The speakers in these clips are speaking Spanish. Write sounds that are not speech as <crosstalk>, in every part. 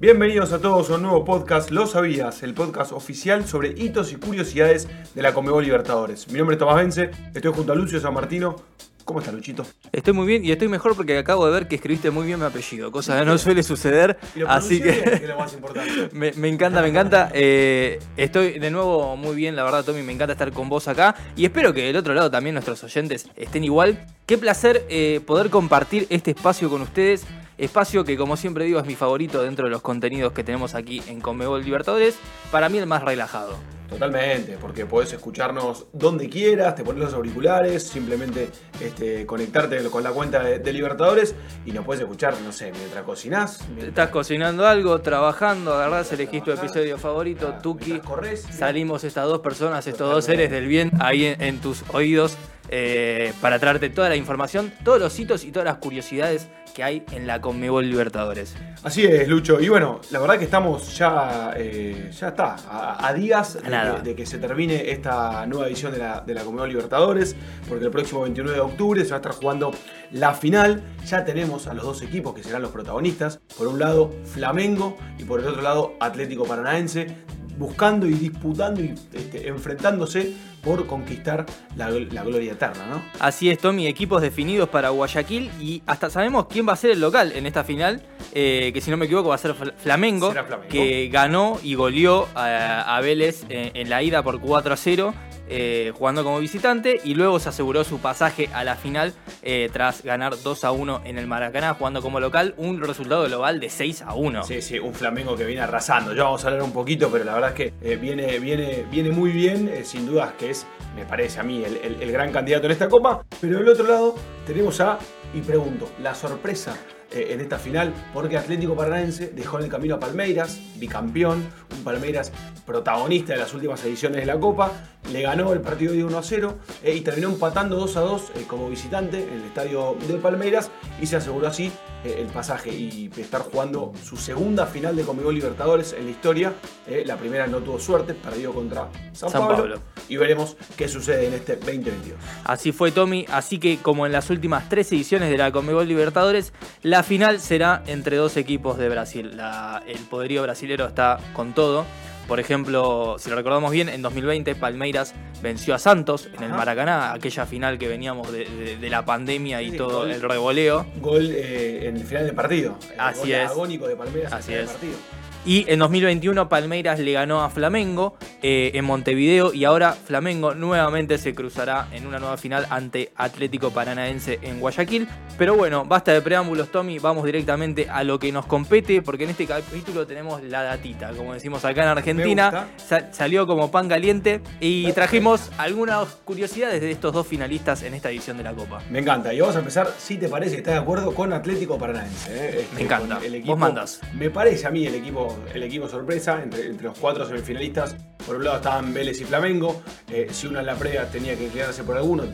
Bienvenidos a todos a un nuevo podcast, Lo Sabías, el podcast oficial sobre hitos y curiosidades de la Comebol Libertadores. Mi nombre es Tomás Vence, estoy junto a Lucio San Martino. ¿Cómo está Luchito? Estoy muy bien y estoy mejor porque acabo de ver que escribiste muy bien mi apellido, cosa que no suele suceder. Y lo Así que es lo más importante. <laughs> me, me encanta, me encanta. Eh, estoy de nuevo muy bien, la verdad, Tommy, me encanta estar con vos acá. Y espero que del otro lado también nuestros oyentes estén igual. Qué placer eh, poder compartir este espacio con ustedes. Espacio que, como siempre digo, es mi favorito dentro de los contenidos que tenemos aquí en Conmebol Libertadores. Para mí, el más relajado. Totalmente, porque podés escucharnos donde quieras, te pones los auriculares, simplemente este, conectarte con la cuenta de, de Libertadores y nos puedes escuchar, no sé, mientras cocinás, mientras, Estás cocinando algo, trabajando, agarrás, elegís tu episodio favorito, mientras Tuki. corres. Salimos estas dos personas, estos dos seres del bien ahí en, en tus oídos eh, para traerte toda la información, todos los hitos y todas las curiosidades que hay en la Conmebol Libertadores. Así es, Lucho. Y bueno, la verdad que estamos ya, eh, ya está, a, a días de de que se termine esta nueva edición de la, de la Conmebol Libertadores, porque el próximo 29 de octubre se va a estar jugando la final. Ya tenemos a los dos equipos que serán los protagonistas. Por un lado, Flamengo y por el otro lado, Atlético Paranaense, buscando y disputando y este, enfrentándose por conquistar la, la gloria eterna, ¿no? Así es, Tommy, equipos definidos para Guayaquil y hasta sabemos quién va a ser el local en esta final, eh, que si no me equivoco va a ser Flamengo. que ganó y goleó a, a Vélez eh, en la ida por 4 a 0. Eh, jugando como visitante y luego se aseguró su pasaje a la final eh, tras ganar 2 a 1 en el Maracaná jugando como local, un resultado global de 6 a 1. Sí, sí, un Flamengo que viene arrasando. Ya vamos a hablar un poquito, pero la verdad es que eh, viene, viene, viene muy bien. sin dudas que es, me parece a mí, el, el- el gran candidato en esta copa. Pero del otro lado tenemos a, y pregunto, la sorpresa en esta final, porque Atlético Paranaense dejó en el camino a Palmeiras, bicampeón, un Palmeiras protagonista de las últimas ediciones de la Copa, le ganó el partido de 1 a 0 eh, y terminó empatando 2 a 2 eh, como visitante en el estadio de Palmeiras y se aseguró así eh, el pasaje y estar jugando su segunda final de Conmebol Libertadores en la historia. La primera no tuvo suerte, perdió contra San, San Pablo, Pablo. y veremos qué sucede en este 2022. Así fue Tommy, así que como en las últimas tres ediciones de la Conmebol Libertadores, la final será entre dos equipos de Brasil. La- el poderío brasilero está con todo. Por ejemplo, si lo recordamos bien, en 2020 Palmeiras venció a Santos en el. Maracaná, aquella final que veníamos de, de- de la pandemia y Sí, todo gol. el revoleo. Gol eh, en el final del partido. El Así gol es. agónico de Palmeiras Así en el es. partido. Y en 2021 Palmeiras le ganó a Flamengo eh, en Montevideo y ahora Flamengo nuevamente se cruzará en una nueva final ante Atlético Paranaense en Guayaquil. Pero bueno, basta de preámbulos Tommy, vamos directamente a lo que nos compete porque en este capítulo tenemos la datita, como decimos acá en Argentina. Sa- salió como pan caliente y trajimos algunas curiosidades de estos dos finalistas en esta edición de la Copa. Me encanta. Y vamos a empezar, si te parece, estás de acuerdo con Atlético Paranaense. ¿eh? Este, Me encanta. con Vos mandás. Me parece a mí el equipo, el equipo sorpresa entre, entre los cuatro semifinalistas. Por un lado estaban Vélez y Flamengo. Eh, si uno en la previa tenía que inclinarse por alguno,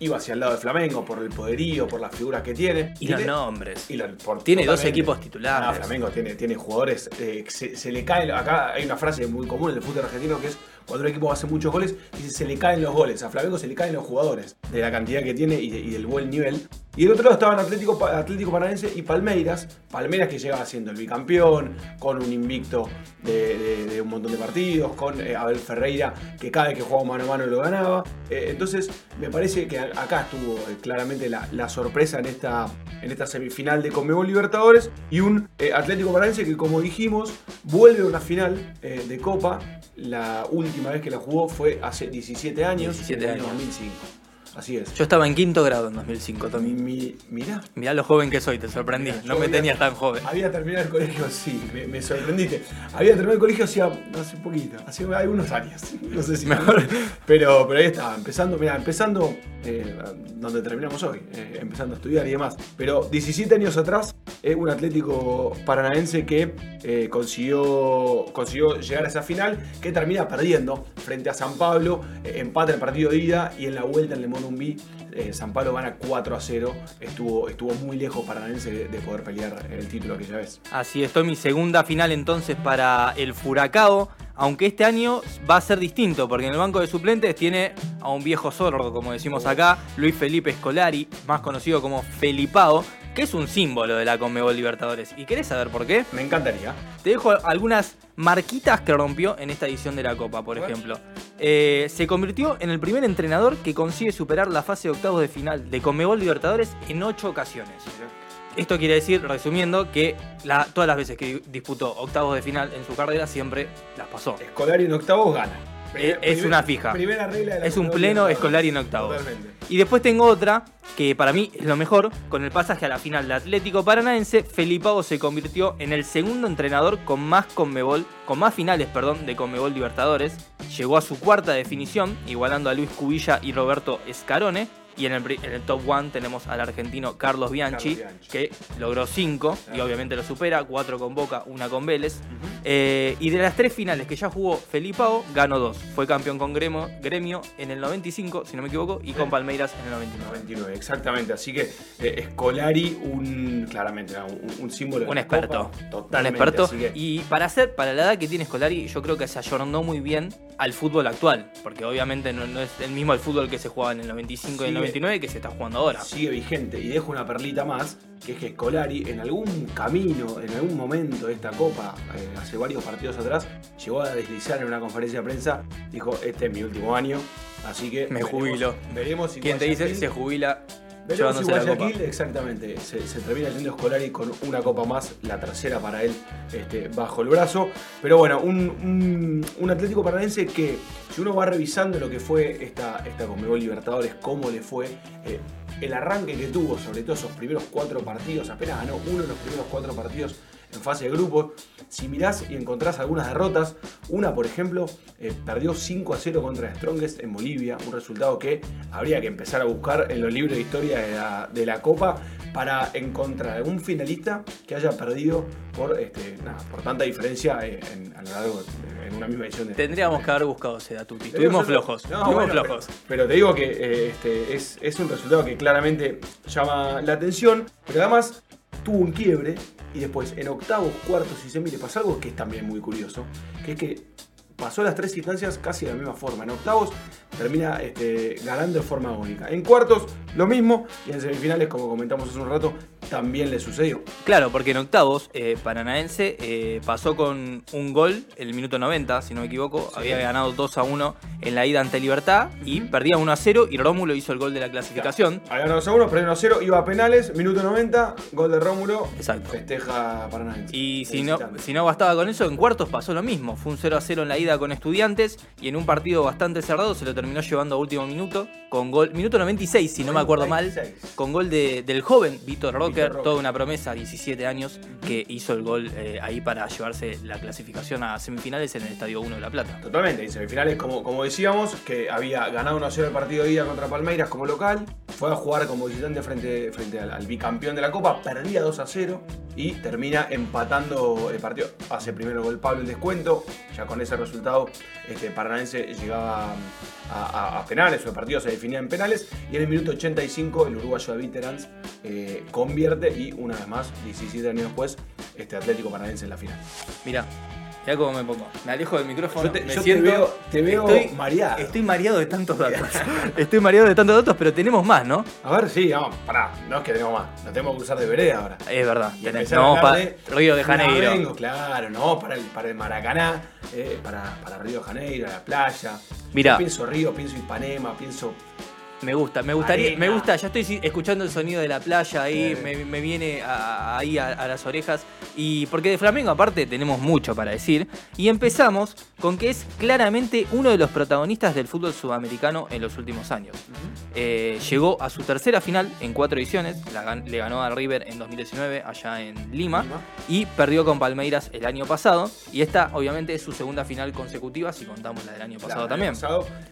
iba hacia el lado de Flamengo por el poderío, por las figuras que tiene. Y los nombres. y por- Tiene dos equipos titulares. Ah, Flamengo tiene, tiene jugadores. eh, se, se le caen. Acá hay una frase muy común en el fútbol argentino que es cuando un equipo hace muchos goles, dice se le caen los goles. A Flamengo se le caen los jugadores de la cantidad que tiene y, de- y del buen nivel. Y del otro lado estaban Atlético, Atlético Paranaense y Palmeiras. Palmeiras que llegaba siendo el bicampeón, con un invicto de, de- de un montón de partidos, con eh, Abel Ferreira que cada vez que jugaba mano a mano lo ganaba. Eh, entonces me parece que acá estuvo eh, claramente la, la sorpresa en esta, en esta semifinal de Conmebol Libertadores y un Atlético Paranaense que como dijimos vuelve a una final de Copa. La última vez que la jugó fue hace 17 años, 17 en el año años. 2005. Así es. Yo estaba en quinto grado en 2005, Tommy. Mi, mi- mirá, Mirá lo joven que soy, te sorprendí. No me había- tenías tan joven. Había terminado el colegio, sí, me, me sorprendiste. Había terminado el colegio hacía hace poquito, hace algunos años. <laughs> No sé si Mejor. Pero, pero ahí estaba, empezando, mira, empezando eh, donde terminamos hoy, eh, empezando a estudiar y demás. Pero 17 años atrás, eh, un Atlético Paranaense que eh, consiguió, consiguió llegar a esa final, que termina perdiendo frente a San Pablo, eh, empata el partido de ida y en la vuelta en Le Monumbí eh, San Pablo gana 4 a 0. Estuvo, estuvo muy lejos Paranaense de, de poder pelear el título aquella vez. Así es, mi segunda final entonces para el Furacao. Aunque este año va a ser distinto, porque en el banco de suplentes tiene a un viejo sordo, como decimos acá, Luis Felipe Scolari, más conocido como Felipao, que es un símbolo de la Conmebol Libertadores. ¿Y querés saber por qué? Me encantaría. Te dejo algunas marquitas que rompió en esta edición de la Copa, por ejemplo. Eh, se convirtió en el primer entrenador que consigue superar la fase de octavos de final de Conmebol Libertadores en ocho ocasiones. Esto quiere decir, resumiendo, que todas las veces que disputó octavos de final en su carrera siempre las pasó. Escolar y en octavos gana. Eh, es una fija. Primera regla de la Es un pleno escolar y en octavos. Y después tengo otra que para mí es lo mejor. Con el pasaje a la final de Atlético Paranaense, Felipao se convirtió en el segundo entrenador con más Conmebol, con más finales, perdón, de Conmebol Libertadores. Llegó a su cuarta definición, igualando a Luis Cubilla y Roberto Escarone y en el, top one tenemos al argentino Carlos Bianchi, que logró 5 y obviamente lo supera, 4 con Boca, 1 con Vélez. Eh, y de las tres finales que ya jugó Felipao, ganó 2. Fue campeón con Gremio, Gremio en el 95, si no me equivoco, y con Palmeiras en el 99. 99 exactamente. Así que eh, Scolari, un, claramente, un, símbolo. Un experto. un experto. Y para hacer, para la edad que tiene Scolari, yo creo que se ayornó muy bien al fútbol actual, porque obviamente no, es el mismo el fútbol que se jugaba en el 95 y el 99 que se está jugando ahora. Sigue vigente y dejo una perlita más, que es que Scolari en algún camino, en algún momento de esta copa, eh, hace varios partidos atrás, llegó a deslizar en una conferencia de prensa, dijo, este es mi último año, así que... Me jubilo. Veremos si... ¿Quién te dice se jubila Veremos si Guayaquil, exactamente, se, termina yendo Scolari con una copa más, la tercera para él este, bajo el brazo. Pero bueno, un, Atlético Paranaense que, si uno va revisando lo que fue esta, esta Conmebol Libertadores, cómo le fue, eh, el arranque que tuvo, sobre todo esos primeros cuatro partidos, apenas ganó uno de los primeros cuatro partidos en fase de grupos. Si mirás y encontrás algunas derrotas, una por ejemplo eh, perdió 5 a 0 contra Strongest en Bolivia, un resultado que habría que empezar a buscar en los libros de historia de la, Copa para encontrar algún finalista que haya perdido por, este, por tanta diferencia eh, en, a lo largo en una misma edición. De, Tendríamos que haber buscado ese dato. Estuvimos flojos. flojos. Pero, te digo que eh, este, es, es un resultado que claramente llama la atención, pero además tuvo un quiebre y después en octavos, cuartos y semis le pasa algo que es también muy curioso, que es que pasó las tres instancias casi de la misma forma. En octavos termina este, ganando de forma única. En cuartos, lo mismo. Y en semifinales, como comentamos hace un rato, también le sucedió. Claro, porque en octavos, eh, Paranaense eh, pasó con un gol el minuto 90, si no me equivoco. Había ganado 2 a 1 en la ida ante Libertad y perdía 1 a 0 y Rómulo hizo el gol de la clasificación. Había ganado 2 a 1, perdió 1 a 0, iba a penales, minuto 90, gol de Rómulo. Exacto. Festeja Paranaense. Y si no, si no bastaba con eso, en cuartos pasó lo mismo. Fue un 0 a 0 en la ida con Estudiantes y en un partido bastante cerrado se lo terminó llevando a último minuto. Con gol, minuto 96, si no me acuerdo mal, con gol del joven Víctor Toda una promesa, 17 años, que hizo el gol eh, ahí para llevarse la clasificación a semifinales en el Estadio 1 de La Plata. Totalmente, en semifinales, como, como decíamos, que había ganado 1-0 el partido de ida contra Palmeiras como local, fue a jugar como visitante frente, frente al, bicampeón de la Copa, perdía 2-0 y termina empatando el partido. Hace primero gol Pablo el descuento, ya con ese resultado este, Paranaense llegaba a, penales, o el partido se definía en penales, y en el minuto 85 el uruguayo de Veterans eh, convierte y una vez más, 17 años después, este Atlético Paranaense en la final. Mira, ya cómo me pongo. Me alejo del micrófono. Yo te, me siento, te veo, estoy, mareado. Estoy mareado de tantos datos. <laughs> estoy mareado de tantos datos, pero tenemos más, ¿no? A ver, sí, vamos, pará. No es que tenemos más. Nos tenemos que usar de vereda ahora. Es verdad. no, para Río de Janeiro. Vengo, claro, no, para el, para el Maracaná, eh, para, para Río de Janeiro, la playa. Mira. pienso Río, pienso Ipanema, pienso me gusta, me gustaría, me gusta, ya estoy escuchando el sonido de la playa ahí, me, viene ahí a, las orejas. Y porque de Flamengo aparte tenemos mucho para decir. Y empezamos con que es claramente uno de los protagonistas del fútbol sudamericano en los últimos años. Eh, llegó a su tercera final en cuatro ediciones, le ganó a River en 2019 allá en Lima, y perdió con Palmeiras el año pasado. Y esta obviamente es su segunda final consecutiva si contamos la del año pasado también.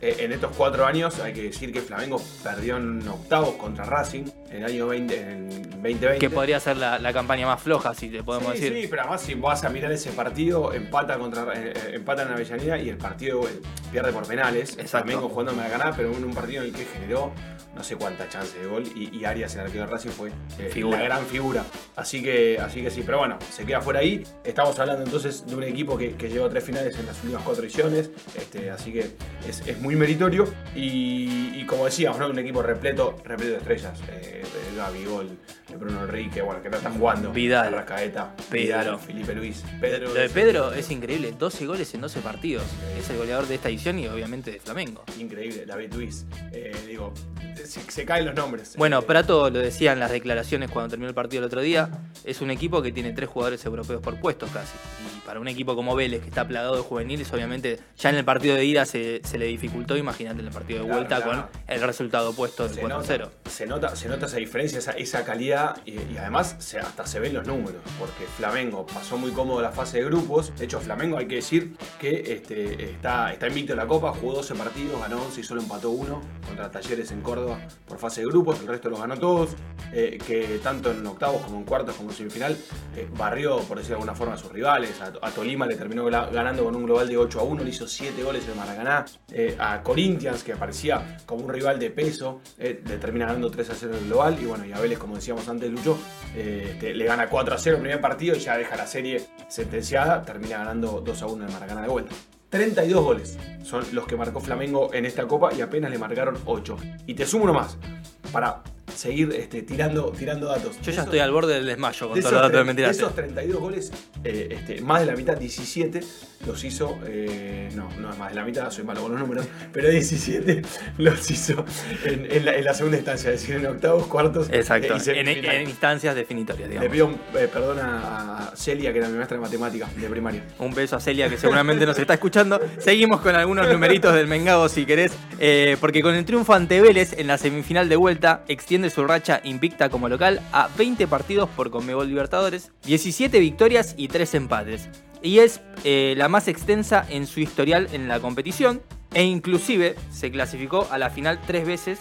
Eh, en estos cuatro años hay que decir que Flamengo perdió en octavos contra Racing en el año 20, en 2020. Que podría ser la, campaña más floja, si te podemos decir. Sí, pero además si vas a mirar ese partido, empata contra eh, eh, empata en Avellaneda y el partido eh, pierde por penales. Flamengo jugando a ganar, pero en un partido en el que generó no sé cuánta chance de gol y, Arias, el arquero de Racing, fue la gran figura. Así que, así que sí, pero bueno, se queda fuera ahí. Estamos hablando entonces de un equipo que, que llegó a tres finales en las últimas cuatro ediciones, este, así que es, muy meritorio. Y, y como decía, decíamos, ¿no? Un equipo repleto, repleto de estrellas. Eh, Gaby, Gol, Bruno Enrique, bueno, que no están jugando. Vidal. Rascaeta, Pedro. Felipe Luis. Pedro. Lo de Pedro es increíble, 12 goles en 12 partidos. Es el goleador de esta edición y obviamente de Flamengo. Increíble, David Luis. Eh, digo, se, se caen los nombres. Bueno, Eh, Prato lo decía en las declaraciones cuando terminó el partido el otro día, es un equipo que tiene tres jugadores europeos por puestos casi. Para un equipo como Vélez, que está plagado de juveniles, obviamente ya en el partido de ida se, se le dificultó, imagínate en el partido de Claro, vuelta claro. con el resultado opuesto del se 4-0. nota, se, nota, se nota esa diferencia, esa, esa calidad y, y además se, hasta se ven los números, porque Flamengo pasó muy cómodo la fase de grupos. De hecho, Flamengo hay que decir que este, está, está invicto en la Copa, jugó 12 partidos, ganó 11 y solo empató uno contra Talleres en Córdoba por fase de grupos, el resto los ganó todos. eh, que tanto en octavos como en cuartos como en semifinal eh, barrió, por decir de alguna forma, a sus rivales. A, a Tolima le terminó ganando con un global de 8 a 1, le hizo 7 goles en Maracaná. Eh, a Corinthians, que aparecía como un rival de peso, eh, le termina ganando 3 a 0 en el global. Y bueno, y a Vélez, como decíamos antes, Lucho, eh, le gana 4 a 0 el primer partido y ya deja la serie sentenciada. Termina ganando 2 a 1 en Maracaná de vuelta. 32 goles son los que marcó Flamengo en esta copa y apenas le marcaron 8. Y te sumo uno más para seguir este, tirando, tirando datos. Yo ya Esos- estoy al borde del desmayo con de todos los datos de tre- mentira. de esos 32 goles, eh, este, más de la mitad, 17, los hizo. eh, no, no es más de la mitad, soy malo con los números, pero 17 <laughs> los hizo en, en la, en la segunda instancia, es decir, en octavos, cuartos Exacto, eh, y en, instancias definitorias, Le pido eh, perdón a Celia, que era mi maestra de matemáticas de primaria. Un beso a Celia que seguramente nos está escuchando. Seguimos con algunos numeritos del Mengado si querés. porque con el triunfo ante Vélez en la semifinal de vuelta extiende su racha invicta como local a 20 partidos por Conmebol Libertadores, 17 victorias y 3 empates. Y es eh, la más extensa en su historial en la competición. E inclusive se clasificó a la final tres veces.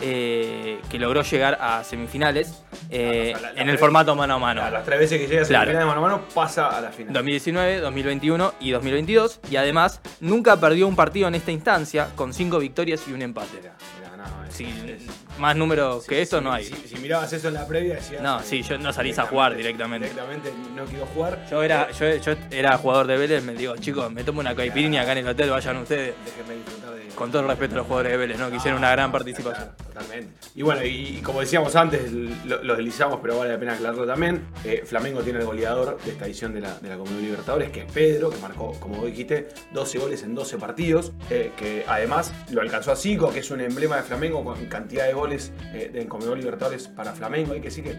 eh, que logró llegar a semifinales eh, O sea, la- la en el formato mano a mano. A las tres veces que llega a Claro. semifinal de mano a mano, pasa a la final. 2019, 2021 y 2022 y además nunca perdió un partido en esta instancia con 5 victorias y un empate. No, es- Sí, es- más números que esto si- no hay. Si, mirabas eso en la previa, decías. No, sí, yo no salís a jugar directamente. Directamente no quiero jugar. Yo era, yo, yo era jugador de Vélez, me digo, chicos, me tomo una caipirinha acá en el hotel, vayan ustedes. Déjenme disfrutar. Con todo el respeto a los jugadores de Vélez, ¿no? Que hicieron una gran participación. totalmente. Y bueno, y, como decíamos antes, lo, lo deslizamos, pero vale la pena aclararlo también. eh, Flamengo tiene el goleador de esta edición de la, de la Copa Libertadores, que es Pedro, que marcó, como vos dijiste, 12 goles en 12 partidos. eh, que además lo alcanzó a 5, que es un emblema de Flamengo con cantidad de goles eh, de Conmebol Libertadores para Flamengo. Hay que decir que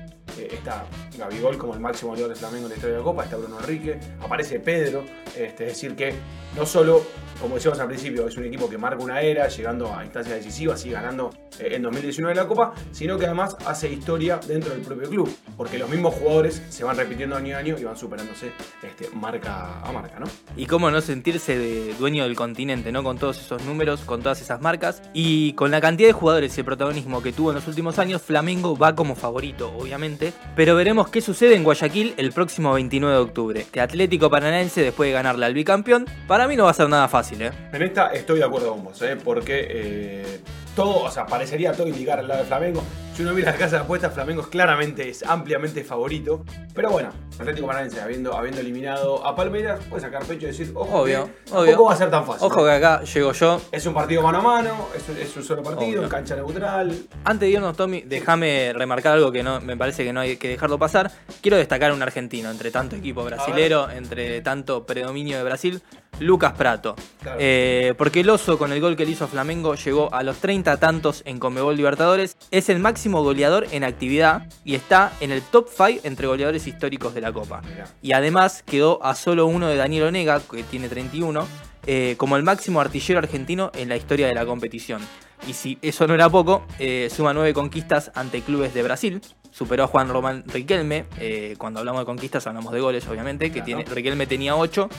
eh, está Gabigol como el máximo goleador de Flamengo en la historia de la Copa, está Bruno Enrique, aparece Pedro. este, es decir, que no solo, como decíamos al principio, es un equipo que marca una era, llegando a instancias decisivas y ganando eh, en 2019 la Copa, sino que además hace historia dentro del propio club, porque los mismos jugadores se van repitiendo año a año y van superándose este, marca a marca, ¿no? Y cómo no sentirse de dueño del continente, ¿no? Con todos esos números, con todas esas marcas. Y con la cantidad de jugadores y el protagonismo que tuvo en los últimos años, Flamengo va como favorito, obviamente. Pero veremos qué sucede en Guayaquil el próximo 29 de octubre. Que Atlético Paranaense, después de ganarle al bicampeón, para mí no va a ser nada fácil, ¿eh? En esta estoy de acuerdo con vos, ¿eh? porque eh, todo, o sea, parecería todo indicar al lado de Flamengo. Si uno mira la casa de apuestas, Flamengo es claramente, es ampliamente favorito. Pero bueno, Atlético Paranaense, habiendo, habiendo eliminado a Palmeiras, puede sacar pecho y decir, ojo, Obvio, que obvio. va a ser tan fácil. Ojo que acá llego yo. Es un partido mano a mano, es un, es un solo partido, Obvio. en cancha neutral. Antes de irnos, Tommy, déjame remarcar algo que no me parece que no hay que dejarlo pasar. Quiero destacar a un argentino, entre tanto equipo brasilero, entre tanto predominio de Brasil, Lucas Prato. Claro. Eh, porque el oso, con el gol que le hizo a Flamengo, llegó a los 30 tantos en Conmebol Libertadores. Es el máximo goleador en actividad y está en el top 5 entre goleadores históricos de la Copa. Mirá. Y además quedó a solo uno de Daniel Onega, que tiene 31, eh, como el máximo artillero argentino en la historia de la competición. Y si eso no era poco, eh, suma nueve conquistas ante clubes de Brasil. Superó a Juan Román Riquelme. eh, cuando hablamos de conquistas hablamos de goles, obviamente. Que Claro. tiene, Riquelme tenía 8.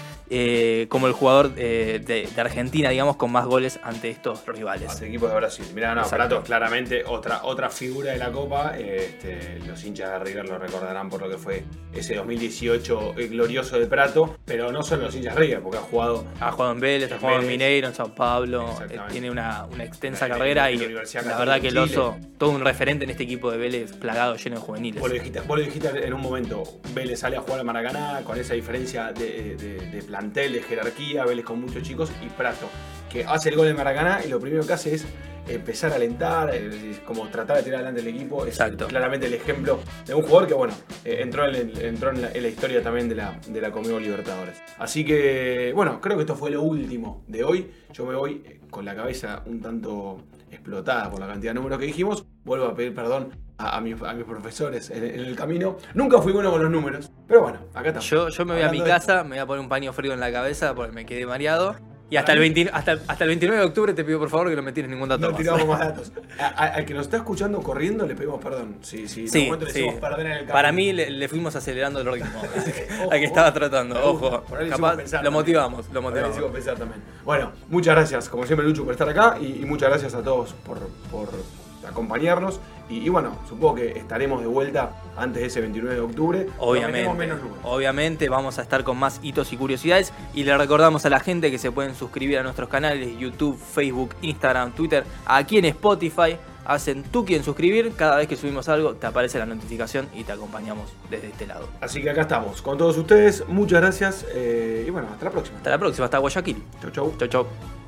como el jugador eh, de, de Argentina, digamos, con más goles ante estos rivales. Ante equipos de Brasil. Mirá, no. Prato claramente otra, otra figura de la Copa. Este, los hinchas de River lo recordarán por lo que fue ese 2018 glorioso de Prato. Pero no solo los hinchas de River, porque ha jugado Ha jugado en Vélez, ha jugado en. Mineiro, en Sao Paulo. eh, Exactamente. tiene una, una extensa la- carrera y la verdad que el oso, todo un referente en este equipo de Vélez, plagado lleno de juveniles. Vos lo, dijiste, vos lo dijiste en un momento, Vélez sale a jugar al Maracaná con esa diferencia de, de- de plantel, de jerarquía, Vélez con muchos chicos y Prato, que hace el gol en Maracaná y lo primero que hace es empezar a alentar, eh, como tratar de tirar adelante el equipo. Es Exacto. claramente el ejemplo de un jugador que, bueno, eh, entró, en, entró en, la, en la historia también de la, de la Conmebol Libertadores. Así que, bueno, creo que esto fue lo último de hoy. Yo me voy eh, con la cabeza un tanto explotada por la cantidad de números que dijimos. Vuelvo a pedir perdón a, a mis, a mis profesores en, en el camino. Nunca fui bueno con los números, pero bueno, acá estamos. Yo, yo me voy a mi de casa, me voy a poner un paño frío en la cabeza porque me quedé mareado. Y hasta el, 20 hasta, hasta el 29 de octubre te pido por favor que no me tires ningún dato No más. tiramos más <laughs> datos. A- a- al que nos está escuchando corriendo le pedimos perdón. Si, Sí, le sí. en el. Para mí le, le fuimos acelerando el ritmo. <laughs> <laughs> Ojo, a que estaba tratando, ojo. Por ahí Capaz pensar lo motivamos, lo Por ahí motivamos. pensar también. Bueno, muchas gracias, como siempre, Lucho, por estar acá y, y muchas gracias a todos por, por acompañarnos. Y, y bueno, supongo que estaremos de vuelta antes de ese 29 de octubre. Obviamente, menos obviamente vamos a estar con más hitos y curiosidades y le recordamos a la gente que se pueden suscribir a nuestros canales YouTube, Facebook, Instagram, Twitter, aquí en Spotify. Hacen tú quien suscribir, cada vez que subimos algo te aparece la notificación y te acompañamos desde este lado. Así que acá estamos con todos ustedes. Muchas gracias eh, y bueno, hasta la próxima. Hasta la próxima, hasta Guayaquil. Chau, chau. Chau, chau.